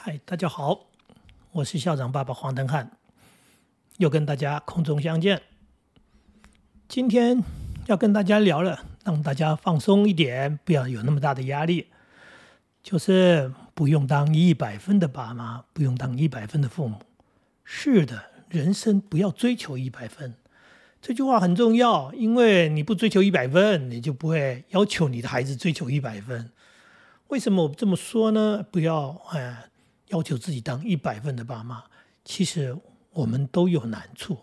嗨，大家好，我是校长爸爸黄登汉，又跟大家空中相见。今天要跟大家聊了，让大家放松一点，不要有那么大的压力，就是不用当一百分的爸妈，不用当一百分的父母。是的，人生不要追求一百分，这句话很重要，因为你不追求一百分，你就不会要求你的孩子追求一百分。为什么我这么说呢？不要哎。要求自己当一百分的爸妈，其实我们都有难处。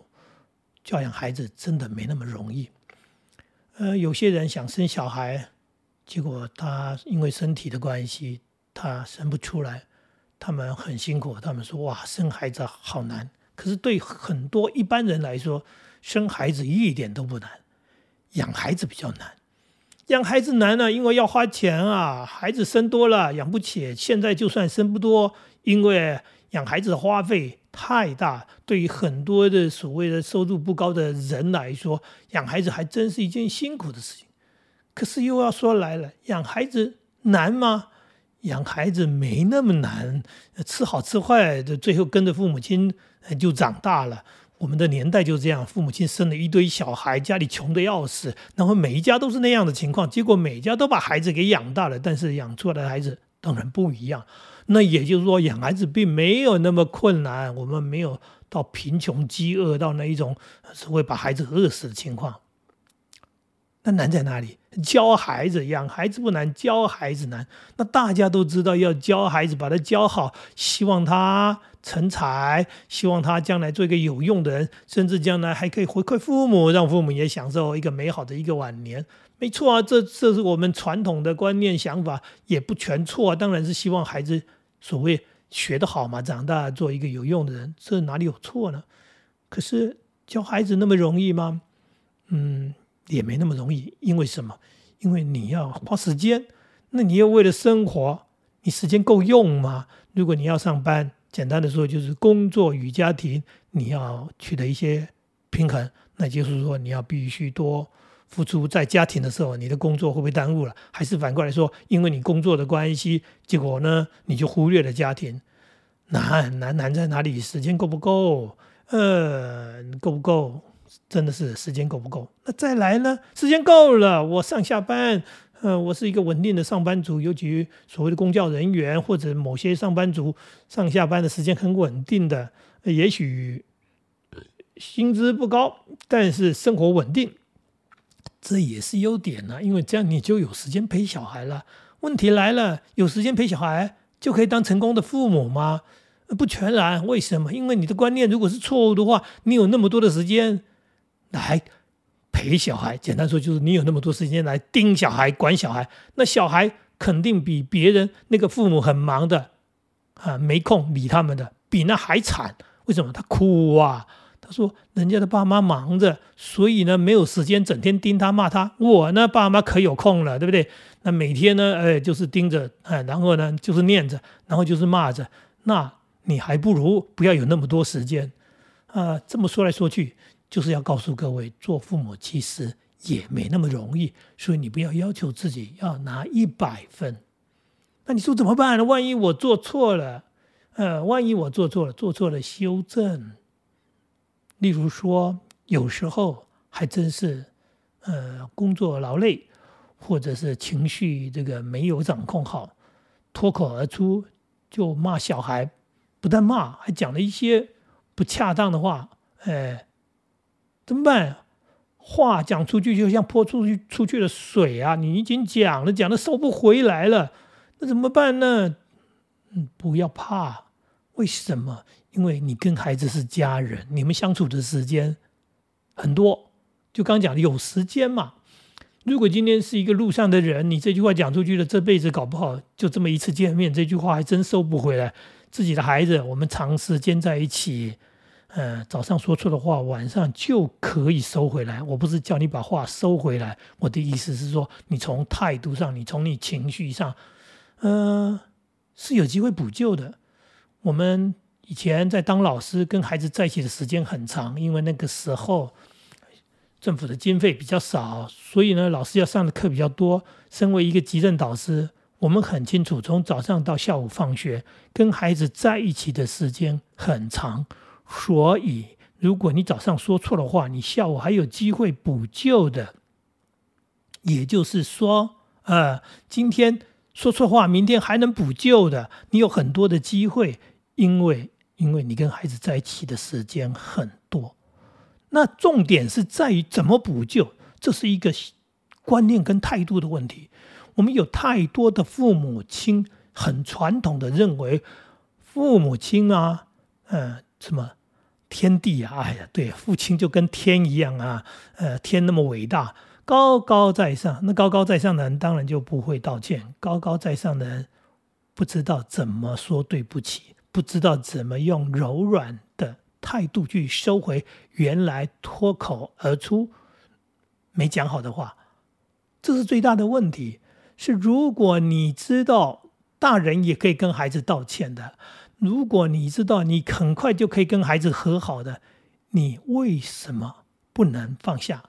教养孩子真的没那么容易。呃，有些人想生小孩，结果他因为身体的关系，他生不出来，他们很辛苦。他们说：“哇，生孩子好难。”可是对很多一般人来说，生孩子一点都不难，养孩子比较难。养孩子难呢，因为要花钱啊，孩子生多了养不起。现在就算生不多。因为养孩子的花费太大，对于很多的所谓的收入不高的人来说，养孩子还真是一件辛苦的事情。可是又要说来了，养孩子难吗？养孩子没那么难，吃好吃坏的，最后跟着父母亲就长大了。我们的年代就这样，父母亲生了一堆小孩，家里穷的要死，然后每一家都是那样的情况，结果每家都把孩子给养大了，但是养出来的孩子当然不一样。那也就是说，养孩子并没有那么困难，我们没有到贫穷、饥饿到那一种是会把孩子饿死的情况。那难在哪里？教孩子、养孩子不难，教孩子难。那大家都知道，要教孩子，把他教好，希望他成才，希望他将来做一个有用的人，甚至将来还可以回馈父母，让父母也享受一个美好的一个晚年。没错啊，这这是我们传统的观念想法，也不全错啊。当然是希望孩子。所谓学得好嘛，长大做一个有用的人，这哪里有错呢？可是教孩子那么容易吗？嗯，也没那么容易。因为什么？因为你要花时间，那你又为了生活，你时间够用吗？如果你要上班，简单的说就是工作与家庭，你要取得一些平衡，那就是说你要必须多。付出在家庭的时候，你的工作会不会耽误了？还是反过来说，因为你工作的关系，结果呢，你就忽略了家庭？难难难在哪里？时间够不够？呃，够不够？真的是时间够不够？那再来呢？时间够了，我上下班，呃，我是一个稳定的上班族，尤其所谓的公教人员或者某些上班族，上下班的时间很稳定的，也许薪资不高，但是生活稳定。这也是优点呢，因为这样你就有时间陪小孩了。问题来了，有时间陪小孩就可以当成功的父母吗？不全然。为什么？因为你的观念如果是错误的话，你有那么多的时间来陪小孩，简单说就是你有那么多时间来盯小孩、管小孩，那小孩肯定比别人那个父母很忙的啊，没空理他们的，比那还惨。为什么？他哭啊。他说：“人家的爸妈忙着，所以呢没有时间整天盯他骂他。我呢爸妈可有空了，对不对？那每天呢，哎，就是盯着，哎，然后呢就是念着，然后就是骂着。那你还不如不要有那么多时间啊！这么说来说去，就是要告诉各位，做父母其实也没那么容易。所以你不要要求自己要拿一百分。那你说怎么办呢？万一我做错了，呃，万一我做错了，做错了修正。”例如说，有时候还真是，呃，工作劳累，或者是情绪这个没有掌控好，脱口而出就骂小孩，不但骂，还讲了一些不恰当的话，哎，怎么办？话讲出去就像泼出去出去的水啊！你已经讲了，讲的收不回来了，那怎么办呢？嗯，不要怕，为什么？因为你跟孩子是家人，你们相处的时间很多，就刚讲的有时间嘛。如果今天是一个路上的人，你这句话讲出去了，这辈子搞不好就这么一次见面，这句话还真收不回来。自己的孩子，我们长时间在一起，呃，早上说错的话，晚上就可以收回来。我不是叫你把话收回来，我的意思是说，你从态度上，你从你情绪上，呃，是有机会补救的。我们。以前在当老师，跟孩子在一起的时间很长，因为那个时候政府的经费比较少，所以呢，老师要上的课比较多。身为一个级任导师，我们很清楚，从早上到下午放学，跟孩子在一起的时间很长，所以如果你早上说错的话，你下午还有机会补救的。也就是说，呃，今天说错话，明天还能补救的，你有很多的机会，因为因为你跟孩子在一起的时间很多。那重点是在于怎么补救，这是一个观念跟态度的问题。我们有太多的父母亲很传统的认为，父母亲啊，呃，什么天地啊，哎呀，对，父亲就跟天一样啊，呃，天那么伟大，高高在上。那高高在上的人当然就不会道歉，高高在上的人不知道怎么说对不起，不知道怎么用柔软的态度去收回原来脱口而出没讲好的话，这是最大的问题。是，如果你知道大人也可以跟孩子道歉的，如果你知道你很快就可以跟孩子和好的，你为什么不能放下？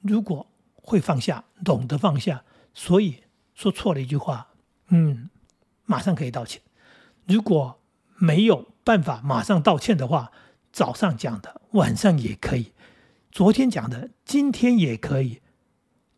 如果会放下，懂得放下，所以说错了一句话，嗯，马上可以道歉。如果没有办法马上道歉的话，早上讲的，晚上也可以；昨天讲的，今天也可以。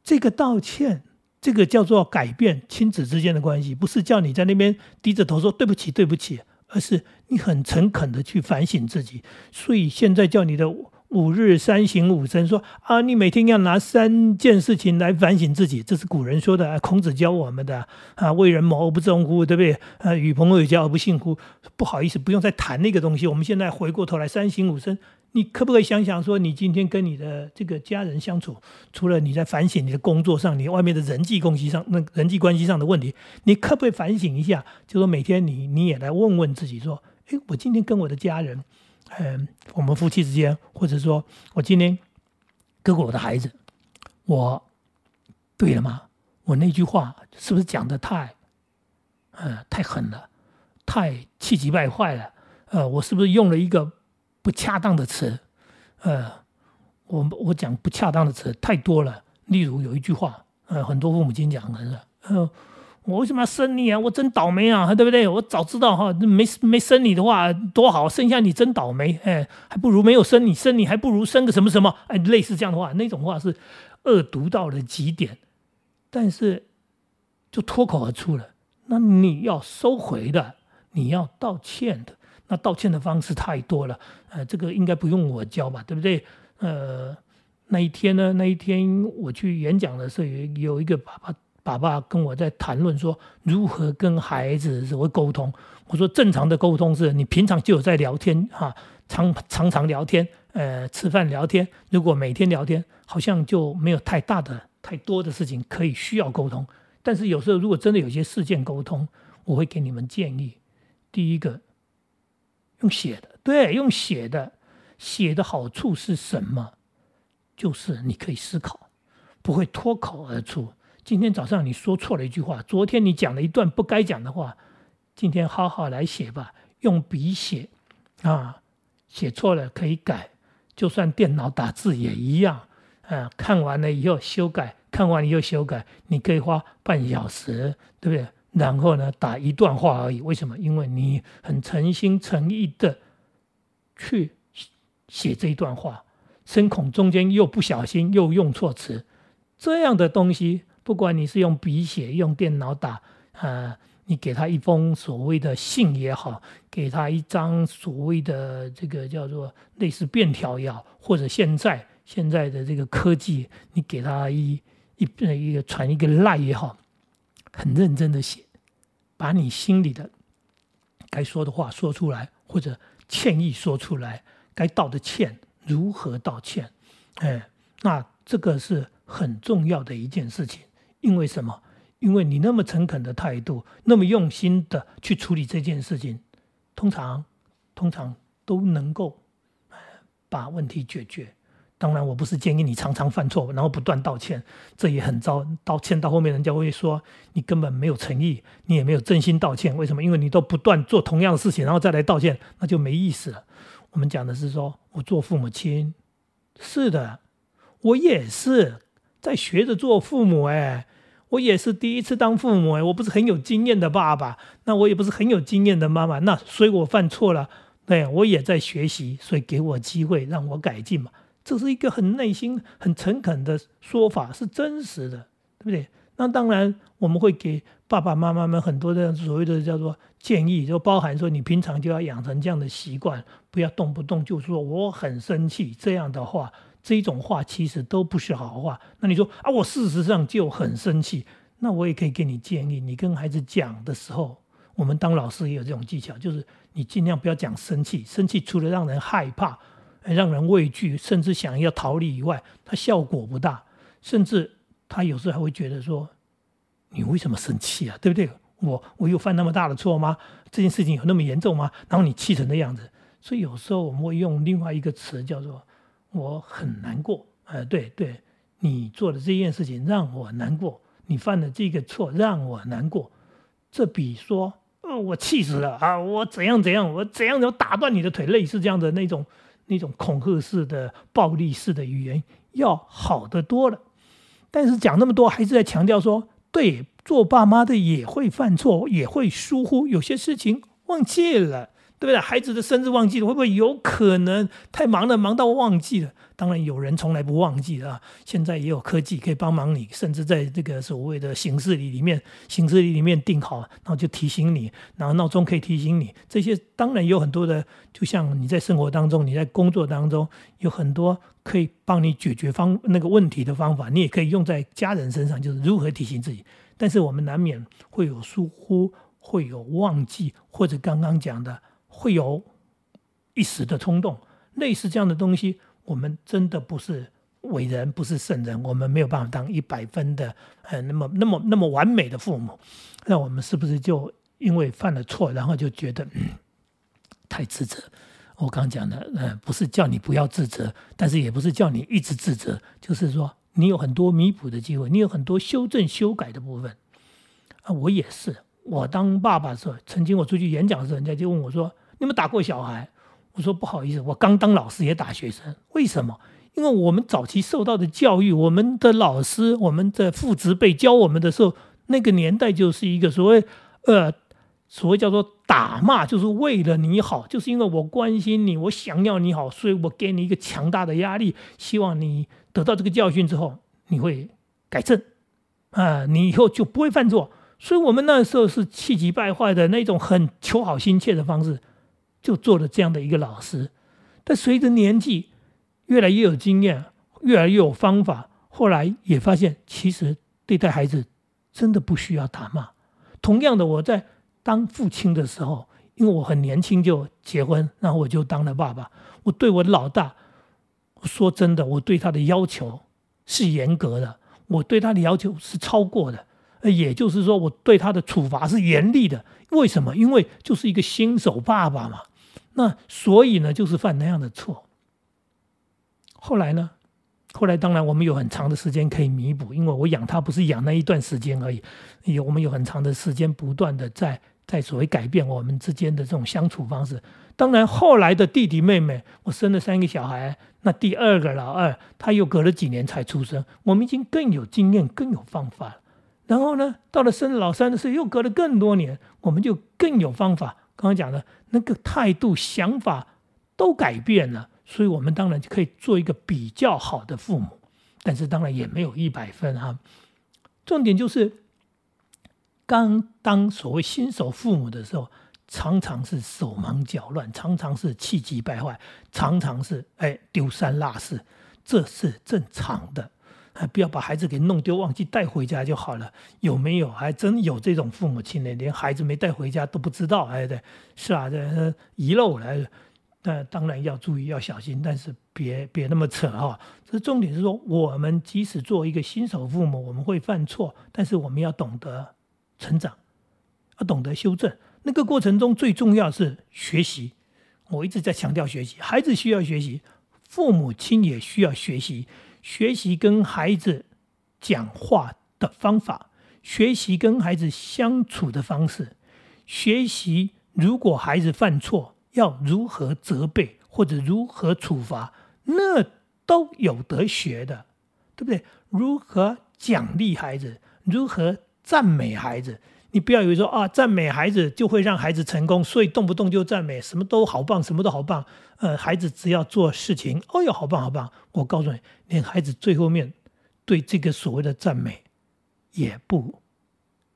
这个道歉。这个叫做改变亲子之间的关系，不是叫你在那边低着头说对不起对不起，而是你很诚恳的去反省自己。所以现在叫你的五日三省吾身，说啊，你每天要拿三件事情来反省自己，这是古人说的，孔子教我们的啊。为人谋而不忠乎？对不对？啊，与朋友交而不信乎？不好意思，不用再谈那个东西。我们现在回过头来三省吾身。你可不可以想想说，你今天跟你的这个家人相处，除了你在反省你的工作上，你外面的人际关系上，那人际关系上的问题，你可不可以反省一下？就说每天你你也来问问自己，说，诶，我今天跟我的家人，嗯，我们夫妻之间，或者说我今天跟我的孩子，我对了吗？我那句话是不是讲的太，呃，太狠了，太气急败坏了？呃，我是不是用了一个？不恰当的词，呃，我我讲不恰当的词太多了。例如有一句话，呃，很多父母亲讲的是，呃，我为什么要生你啊？我真倒霉啊，对不对？我早知道哈，没没生你的话多好，生下你真倒霉，哎，还不如没有生你，生你还不如生个什么什么，哎，类似这样的话，那种话是恶毒到了极点，但是就脱口而出了。那你要收回的，你要道歉的。那道歉的方式太多了，呃，这个应该不用我教吧，对不对？呃，那一天呢，那一天我去演讲的时候，有有一个爸爸，爸爸跟我在谈论说如何跟孩子所谓沟通。我说正常的沟通是你平常就有在聊天哈，常常常聊天，呃，吃饭聊天。如果每天聊天，好像就没有太大的、太多的事情可以需要沟通。但是有时候如果真的有些事件沟通，我会给你们建议。第一个。用写的，对，用写的，写的好处是什么？就是你可以思考，不会脱口而出。今天早上你说错了一句话，昨天你讲了一段不该讲的话，今天好好来写吧，用笔写啊，写错了可以改，就算电脑打字也一样。啊，看完了以后修改，看完以后修改，你可以花半小时，对不对？然后呢，打一段话而已。为什么？因为你很诚心诚意的去写这一段话，深恐中间又不小心又用错词，这样的东西，不管你是用笔写、用电脑打，呃，你给他一封所谓的信也好，给他一张所谓的这个叫做类似便条也好，或者现在现在的这个科技，你给他一一一个传一个赖也好，很认真的写。把你心里的该说的话说出来，或者歉意说出来，该道的歉如何道歉？哎，那这个是很重要的一件事情。因为什么？因为你那么诚恳的态度，那么用心的去处理这件事情，通常通常都能够把问题解决。当然，我不是建议你常常犯错，然后不断道歉，这也很糟。道歉到后面，人家会说你根本没有诚意，你也没有真心道歉。为什么？因为你都不断做同样的事情，然后再来道歉，那就没意思了。我们讲的是说，我做父母亲，是的，我也是在学着做父母。哎，我也是第一次当父母，哎我不是很有经验的爸爸，那我也不是很有经验的妈妈，那所以我犯错了，对我也在学习，所以给我机会让我改进嘛。这是一个很内心、很诚恳的说法，是真实的，对不对？那当然，我们会给爸爸妈妈们很多的所谓的叫做建议，就包含说你平常就要养成这样的习惯，不要动不动就说我很生气这样的话，这种话其实都不是好话。那你说啊，我事实上就很生气，那我也可以给你建议，你跟孩子讲的时候，我们当老师也有这种技巧，就是你尽量不要讲生气，生气除了让人害怕、让人畏惧，甚至想要逃离以外，它效果不大，甚至。他有时候还会觉得说：“你为什么生气啊？对不对？我我有犯那么大的错吗？这件事情有那么严重吗？然后你气成那样子。所以有时候我们会用另外一个词叫做‘我很难过’。呃，对对，你做的这件事情让我难过，你犯的这个错让我难过。这比说‘呃，我气死了啊！我怎样怎样，我怎样要打断你的腿’类似这样的那种那种恐吓式的暴力式的语言要好得多了。”但是讲那么多，还是在强调说，对，做爸妈的也会犯错，也会疏忽，有些事情忘记了，对不对？孩子的生日忘记了，会不会有可能太忙了，忙到忘记了？当然有人从来不忘记的啊！现在也有科技可以帮忙你，甚至在这个所谓的形式里里面，形式里里面定好，然后就提醒你，然后闹钟可以提醒你。这些当然有很多的，就像你在生活当中，你在工作当中有很多可以帮你解决方那个问题的方法，你也可以用在家人身上，就是如何提醒自己。但是我们难免会有疏忽，会有忘记，或者刚刚讲的会有一时的冲动，类似这样的东西。我们真的不是伟人，不是圣人，我们没有办法当一百分的，呃，那么那么那么完美的父母。那我们是不是就因为犯了错，然后就觉得太自责？我刚讲的，呃，不是叫你不要自责，但是也不是叫你一直自责，就是说你有很多弥补的机会，你有很多修正修改的部分。啊，我也是，我当爸爸的时候，曾经我出去演讲的时候，人家就问我说：“你们打过小孩？”我说不好意思，我刚当老师也打学生，为什么？因为我们早期受到的教育，我们的老师，我们的父执辈教我们的时候，那个年代就是一个所谓，呃，所谓叫做打骂，就是为了你好，就是因为我关心你，我想要你好，所以我给你一个强大的压力，希望你得到这个教训之后，你会改正，啊，你以后就不会犯错。所以我们那时候是气急败坏的那种很求好心切的方式。就做了这样的一个老师，但随着年纪越来越有经验，越来越有方法，后来也发现，其实对待孩子真的不需要打骂。同样的，我在当父亲的时候，因为我很年轻就结婚，然后我就当了爸爸。我对我老大，说真的，我对他的要求是严格的，我对他的要求是超过的。呃也就是说，我对他的处罚是严厉的。为什么？因为就是一个新手爸爸嘛。那所以呢，就是犯那样的错。后来呢？后来当然我们有很长的时间可以弥补，因为我养他不是养那一段时间而已，有我们有很长的时间不断的在在所谓改变我们之间的这种相处方式。当然后来的弟弟妹妹，我生了三个小孩，那第二个老二他又隔了几年才出生，我们已经更有经验，更有方法了。然后呢，到了生老三的时候，又隔了更多年，我们就更有方法。刚刚讲的那个态度、想法都改变了，所以我们当然就可以做一个比较好的父母。但是当然也没有一百分哈。重点就是，刚当所谓新手父母的时候，常常是手忙脚乱，常常是气急败坏，常常是哎丢三落四，这是正常的。不要把孩子给弄丢，忘记带回家就好了。有没有？还真有这种父母亲呢，连孩子没带回家都不知道。哎，对，是啊，这遗漏了。那当然要注意，要小心，但是别别那么扯哈。这重点是说，我们即使做一个新手父母，我们会犯错，但是我们要懂得成长，要懂得修正。那个过程中最重要是学习。我一直在强调学习，孩子需要学习，父母亲也需要学习。学习跟孩子讲话的方法，学习跟孩子相处的方式，学习如果孩子犯错要如何责备或者如何处罚，那都有得学的，对不对？如何奖励孩子，如何赞美孩子。你不要以为说啊，赞美孩子就会让孩子成功，所以动不动就赞美，什么都好棒，什么都好棒。呃，孩子只要做事情，哦哟，好棒好棒。我告诉你，连孩子最后面对这个所谓的赞美也不，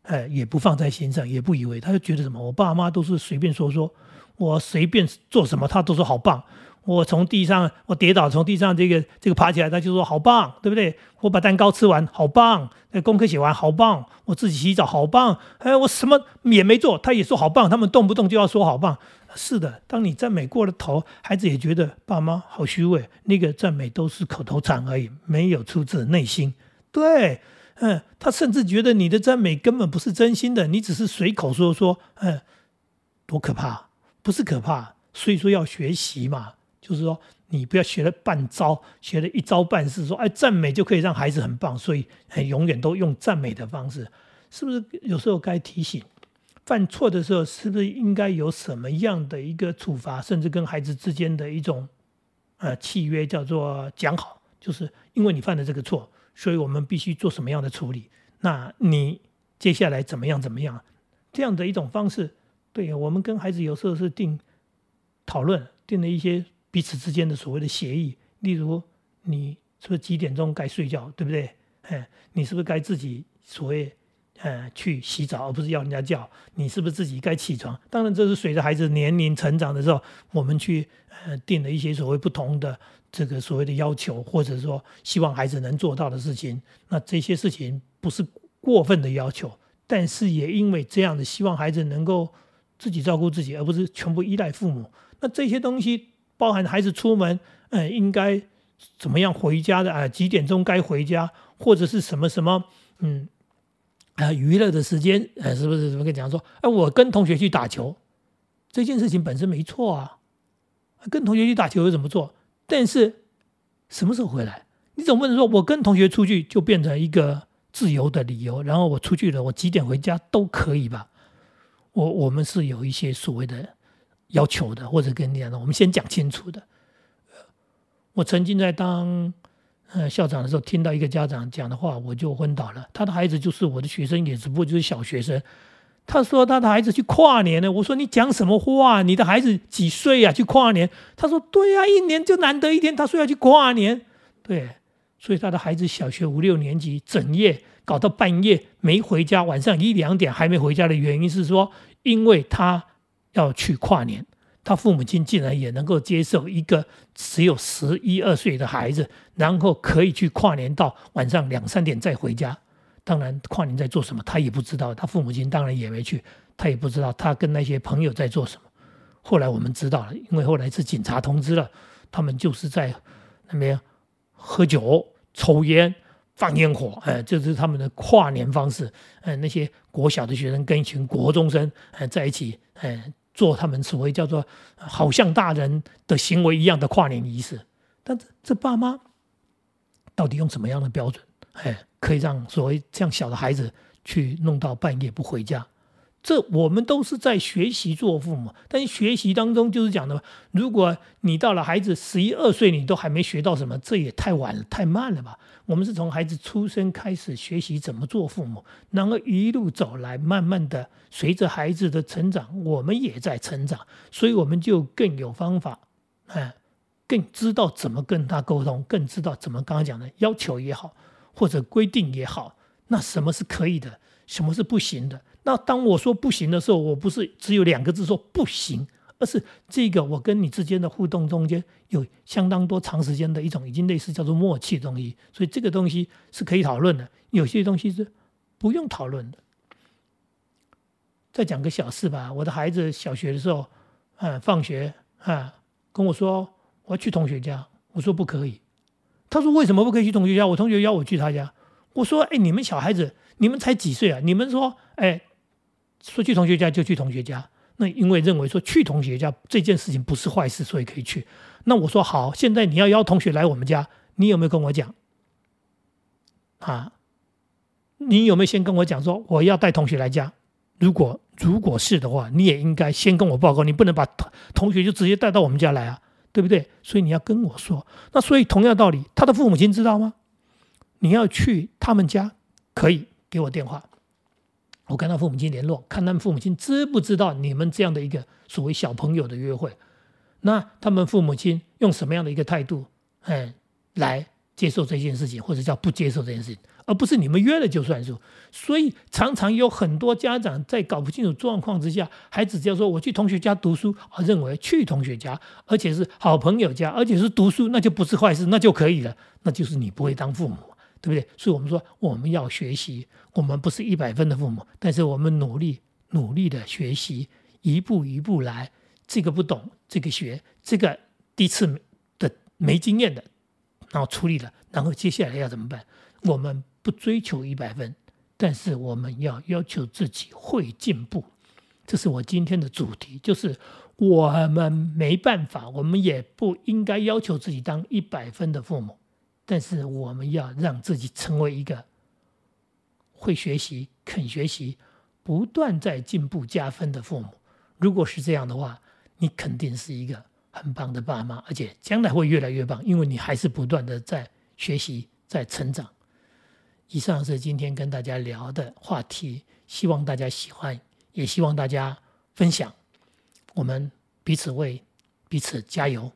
呃，也不放在心上，也不以为，他就觉得什么，我爸妈都是随便说说，我随便做什么，他都说好棒。我从地上，我跌倒，从地上这个这个爬起来，他就说好棒，对不对？我把蛋糕吃完，好棒；那功课写完，好棒；我自己洗澡，好棒。哎，我什么也没做，他也说好棒。他们动不动就要说好棒。是的，当你赞美过了头，孩子也觉得爸妈好虚伪。那个赞美都是口头禅而已，没有出自内心。对，嗯，他甚至觉得你的赞美根本不是真心的，你只是随口说说。嗯，多可怕！不是可怕，所以说要学习嘛。就是说，你不要学了半招，学了一招半式，说哎赞美就可以让孩子很棒，所以永远都用赞美的方式，是不是？有时候该提醒，犯错的时候是不是应该有什么样的一个处罚，甚至跟孩子之间的一种呃契约，叫做讲好，就是因为你犯了这个错，所以我们必须做什么样的处理？那你接下来怎么样怎么样？这样的一种方式，对我们跟孩子有时候是定讨论，定了一些。彼此之间的所谓的协议，例如你是不是几点钟该睡觉，对不对？哎，你是不是该自己所谓呃去洗澡，而不是要人家叫？你是不是自己该起床？当然，这是随着孩子年龄成长的时候，我们去呃定了一些所谓不同的这个所谓的要求，或者说希望孩子能做到的事情。那这些事情不是过分的要求，但是也因为这样的，希望孩子能够自己照顾自己，而不是全部依赖父母。那这些东西。包含孩子出门，嗯，应该怎么样回家的啊？几点钟该回家，或者是什么什么，嗯，啊，娱乐的时间，呃，是不是？怎么跟你讲说？哎，我跟同学去打球，这件事情本身没错啊，跟同学去打球又怎么做？但是什么时候回来？你总不能说我跟同学出去就变成一个自由的理由，然后我出去了，我几点回家都可以吧？我我们是有一些所谓的。要求的，或者跟你讲的，我们先讲清楚的。我曾经在当呃校长的时候，听到一个家长讲的话，我就昏倒了。他的孩子就是我的学生，也只不过就是小学生。他说他的孩子去跨年了。我说你讲什么话？你的孩子几岁呀？去跨年？他说对呀，一年就难得一天。他说要去跨年，对，所以他的孩子小学五六年级，整夜搞到半夜没回家，晚上一两点还没回家的原因是说，因为他。要去跨年，他父母亲竟然也能够接受一个只有十一二岁的孩子，然后可以去跨年到晚上两三点再回家。当然，跨年在做什么，他也不知道。他父母亲当然也没去，他也不知道他跟那些朋友在做什么。后来我们知道了，因为后来是警察通知了，他们就是在那边喝酒、抽烟、放烟火，哎，这是他们的跨年方式。哎，那些国小的学生跟一群国中生哎在一起，哎。做他们所谓叫做好像大人的行为一样的跨年仪式，但这爸妈到底用什么样的标准？哎，可以让所谓这样小的孩子去弄到半夜不回家？这我们都是在学习做父母，但学习当中就是讲的，如果你到了孩子十一二岁，你都还没学到什么，这也太晚了，太慢了吧？我们是从孩子出生开始学习怎么做父母，然后一路走来，慢慢的随着孩子的成长，我们也在成长，所以我们就更有方法，哎，更知道怎么跟他沟通，更知道怎么刚刚讲的要求也好，或者规定也好，那什么是可以的，什么是不行的。那当我说不行的时候，我不是只有两个字说不行，而是这个我跟你之间的互动中间有相当多长时间的一种已经类似叫做默契的东西，所以这个东西是可以讨论的。有些东西是不用讨论的。再讲个小事吧，我的孩子小学的时候，啊，放学啊，跟我说我要去同学家，我说不可以。他说为什么不可以去同学家？我同学邀我去他家，我说哎，你们小孩子，你们才几岁啊？你们说哎。说去同学家就去同学家，那因为认为说去同学家这件事情不是坏事，所以可以去。那我说好，现在你要邀同学来我们家，你有没有跟我讲？啊，你有没有先跟我讲说我要带同学来家？如果如果是的话，你也应该先跟我报告，你不能把同学就直接带到我们家来啊，对不对？所以你要跟我说。那所以同样道理，他的父母亲知道吗？你要去他们家可以，给我电话，我跟他父母亲联络，看他们父母亲知不知道你们这样的一个所谓小朋友的约会，那他们父母亲用什么样的一个态度，嗯，来接受这件事情，或者叫不接受这件事情。而不是你们约了就算数，所以常常有很多家长在搞不清楚状况之下，孩子只要说我去同学家读书，啊，认为去同学家，而且是好朋友家，而且是读书，那就不是坏事，那就可以了，那就是你不会当父母，对不对？所以我们说我们要学习，我们不是一百分的父母，但是我们努力努力的学习，一步一步来，这个不懂，这个学，这个第一次的没经验的，然后处理了，然后接下来要怎么办？我们。不追求一百分，但是我们要要求自己会进步，这是我今天的主题。就是我们没办法，我们也不应该要求自己当一百分的父母，但是我们要让自己成为一个会学习、肯学习、不断在进步加分的父母。如果是这样的话，你肯定是一个很棒的爸妈，而且将来会越来越棒，因为你还是不断的在学习、在成长。以上是今天跟大家聊的话题，希望大家喜欢，也希望大家分享。我们彼此为彼此加油。